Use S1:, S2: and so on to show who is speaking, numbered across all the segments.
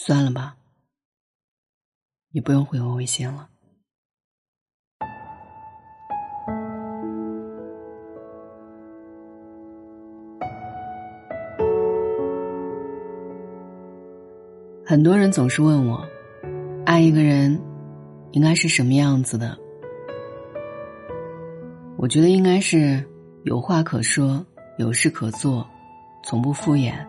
S1: 算了吧，你不用回我微信了。很多人总是问我，爱一个人应该是什么样子的？我觉得应该是有话可说，有事可做，从不敷衍。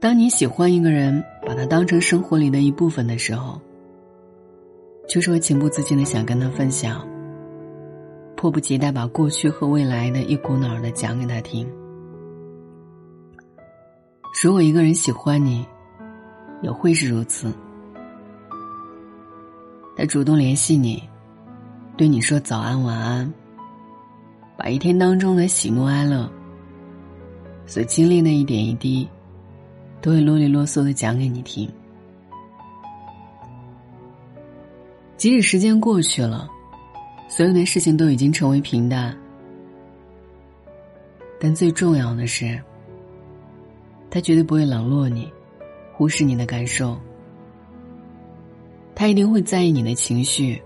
S1: 当你喜欢一个人，把他当成生活里的一部分的时候，就是会情不自禁的想跟他分享，迫不及待把过去和未来的一股脑的讲给他听。如果一个人喜欢你，也会是如此。他主动联系你，对你说早安晚安，把一天当中的喜怒哀乐、所经历的一点一滴，都会啰里啰嗦的讲给你听。即使时间过去了，所有的事情都已经成为平淡，但最重要的是。他绝对不会冷落你，忽视你的感受。他一定会在意你的情绪。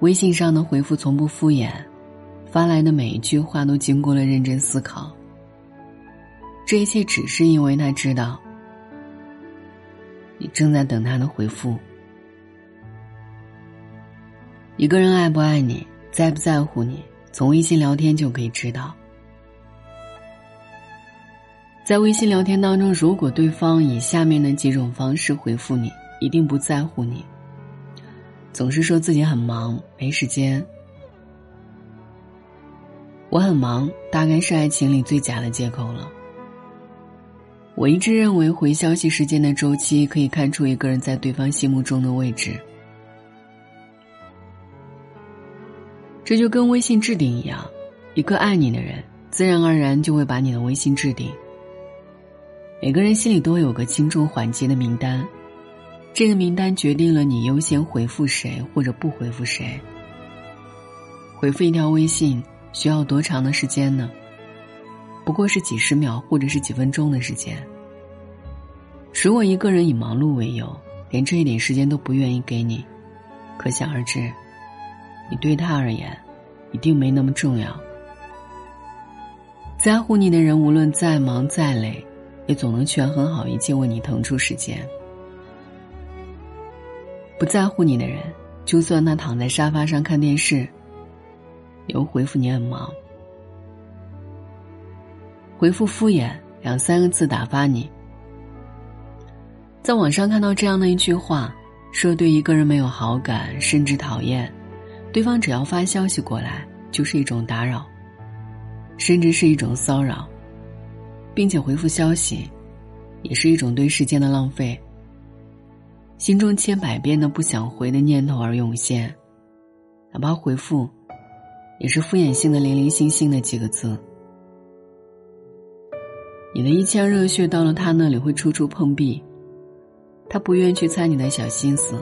S1: 微信上的回复从不敷衍，发来的每一句话都经过了认真思考。这一切只是因为他知道，你正在等他的回复。一个人爱不爱你，在不在乎你，从微信聊天就可以知道。在微信聊天当中，如果对方以下面的几种方式回复你，一定不在乎你。总是说自己很忙，没时间。我很忙，大概是爱情里最假的借口了。我一直认为，回消息时间的周期可以看出一个人在对方心目中的位置。这就跟微信置顶一样，一个爱你的人，自然而然就会把你的微信置顶。每个人心里都有个轻重缓急的名单，这个名单决定了你优先回复谁或者不回复谁。回复一条微信需要多长的时间呢？不过是几十秒或者是几分钟的时间。如果一个人以忙碌为由，连这一点时间都不愿意给你，可想而知，你对他而言，一定没那么重要。在乎你的人，无论再忙再累。也总能权衡好一切，为你腾出时间。不在乎你的人，就算他躺在沙发上看电视，也会回复你很忙。回复敷衍两三个字打发你。在网上看到这样的一句话，说对一个人没有好感，甚至讨厌，对方只要发消息过来，就是一种打扰，甚至是一种骚扰。并且回复消息，也是一种对时间的浪费。心中千百遍的不想回的念头而涌现，哪怕回复，也是敷衍性的零零星星的几个字。你的一腔热血到了他那里会处处碰壁，他不愿去猜你的小心思，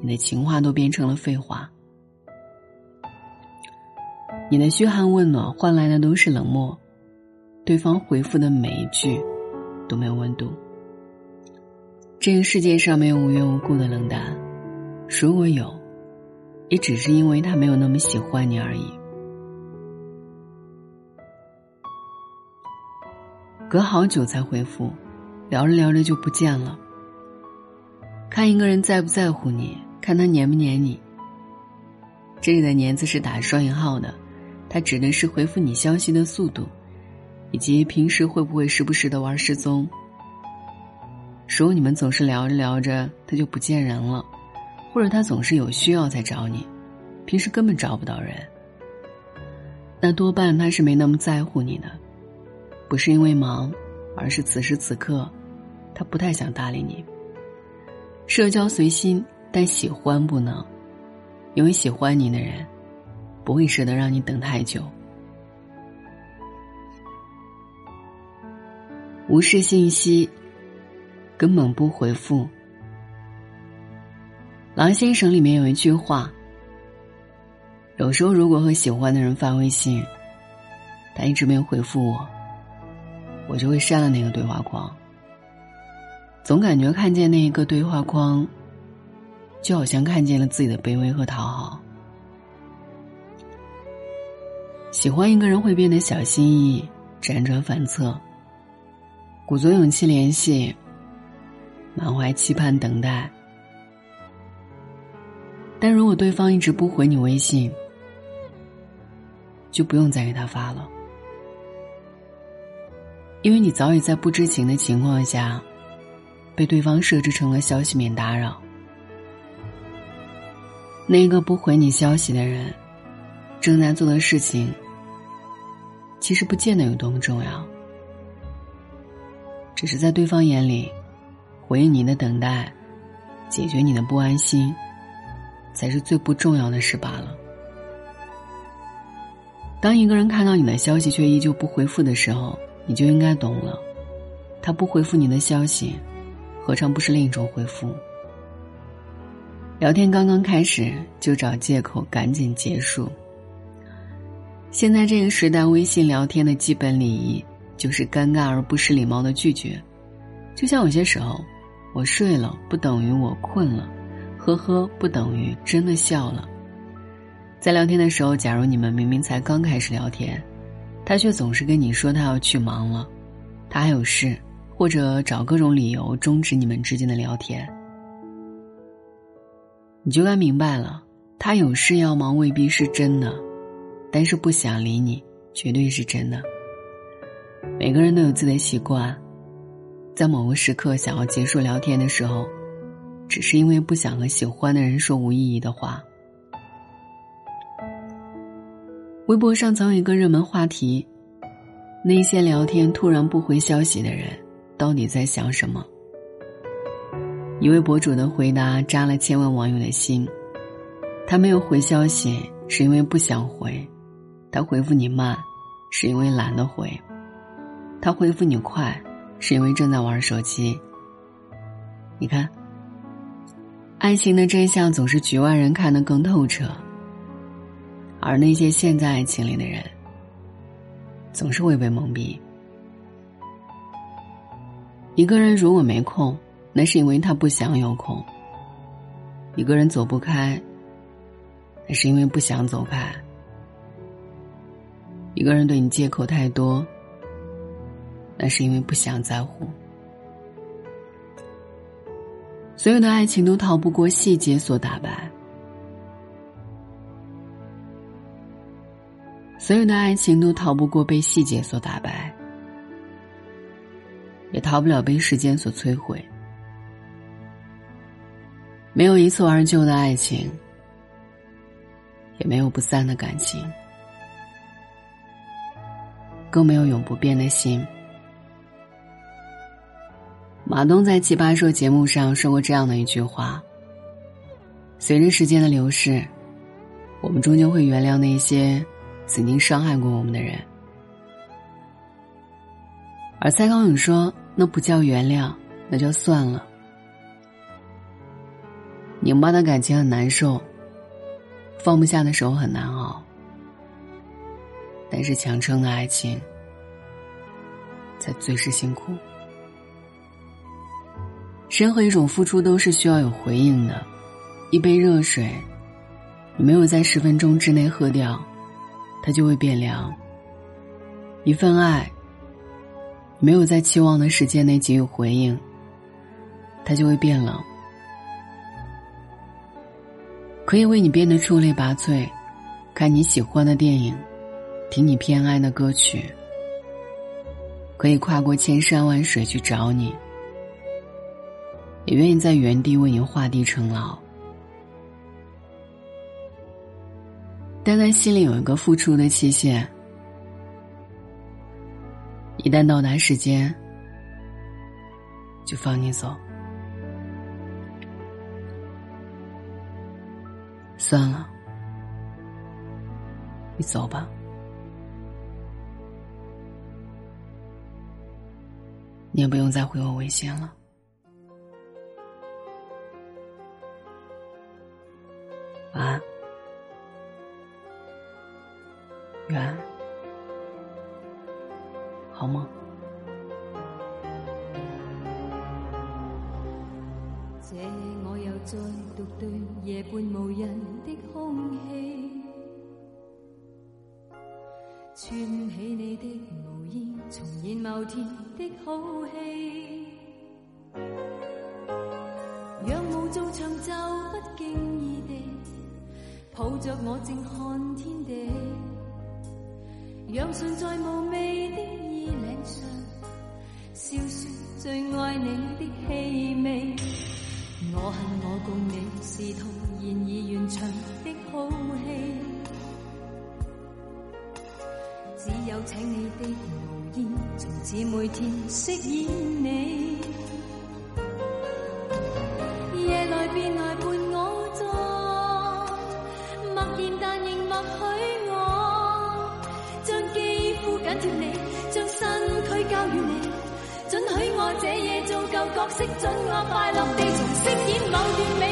S1: 你的情话都变成了废话。你的嘘寒问暖换来的都是冷漠。对方回复的每一句都没有温度。这个世界上没有无缘无故的冷淡，如果有，也只是因为他没有那么喜欢你而已。隔好久才回复，聊着聊着就不见了。看一个人在不在乎你，看他黏不黏你。这里的“黏”字是打双引号的，它指的是回复你消息的速度。以及平时会不会时不时的玩失踪？如果你们总是聊着聊着他就不见人了，或者他总是有需要才找你，平时根本找不到人，那多半他是没那么在乎你的，不是因为忙，而是此时此刻，他不太想搭理你。社交随心，但喜欢不能，因为喜欢你的人，不会舍得让你等太久。无视信息，根本不回复。狼先生里面有一句话：有时候如果和喜欢的人发微信，他一直没有回复我，我就会删了那个对话框。总感觉看见那一个对话框，就好像看见了自己的卑微和讨好。喜欢一个人会变得小心翼翼、辗转反侧，鼓足勇气联系，满怀期盼等待。但如果对方一直不回你微信，就不用再给他发了，因为你早已在不知情的情况下。被对方设置成了消息免打扰。那个不回你消息的人，正在做的事情，其实不见得有多么重要，只是在对方眼里，回应你的等待，解决你的不安心，才是最不重要的事罢了。当一个人看到你的消息却依旧不回复的时候，你就应该懂了，他不回复你的消息。何尝不是另一种回复？聊天刚刚开始就找借口赶紧结束。现在这个时代，微信聊天的基本礼仪就是尴尬而不失礼貌的拒绝。就像有些时候，我睡了不等于我困了，呵呵不等于真的笑了。在聊天的时候，假如你们明明才刚开始聊天，他却总是跟你说他要去忙了，他还有事。或者找各种理由终止你们之间的聊天，你就该明白了，他有事要忙未必是真的，但是不想理你绝对是真的。每个人都有自己的习惯，在某个时刻想要结束聊天的时候，只是因为不想和喜欢的人说无意义的话。微博上曾有一个热门话题：那些聊天突然不回消息的人。到底在想什么？一位博主的回答扎了千万网友的心。他没有回消息，是因为不想回；他回复你慢，是因为懒得回；他回复你快，是因为正在玩手机。你看，爱情的真相总是局外人看得更透彻，而那些陷在爱情里的人，总是会被蒙蔽。一个人如果没空，那是因为他不想有空；一个人走不开，那是因为不想走开；一个人对你借口太多，那是因为不想在乎。所有的爱情都逃不过细节所打败，所有的爱情都逃不过被细节所打败。也逃不了被时间所摧毁。没有一蹴而就的爱情，也没有不散的感情，更没有永不变的心。马东在《奇葩说》节目上说过这样的一句话：“随着时间的流逝，我们终究会原谅那些曾经伤害过我们的人。”而蔡康永说。那不叫原谅，那叫算了。拧巴的感情很难受，放不下的时候很难熬，但是强撑的爱情才最是辛苦。任何一种付出都是需要有回应的，一杯热水，你没有在十分钟之内喝掉，它就会变凉；一份爱。没有在期望的时间内给予回应，它就会变冷。可以为你变得出类拔萃，看你喜欢的电影，听你偏爱的歌曲，可以跨过千山万水去找你，也愿意在原地为你画地成牢。但在心里有一个付出的期限。一旦到达时间，就放你走。算了，你走吧。你也不用再回我微信了。晚安，缘，好吗？
S2: 这我又再独对夜半无人的空气，串起你的毛衣，重现某天的好戏。仰慕造像就不经意地抱着我，正看天地。让唇在无味的衣领上，笑说最爱你的气味。我恨我共你是同然而完场的好戏，只有请你的毛衣，从此每天饰演你。这夜做旧角色，准我快乐地重饰演某段美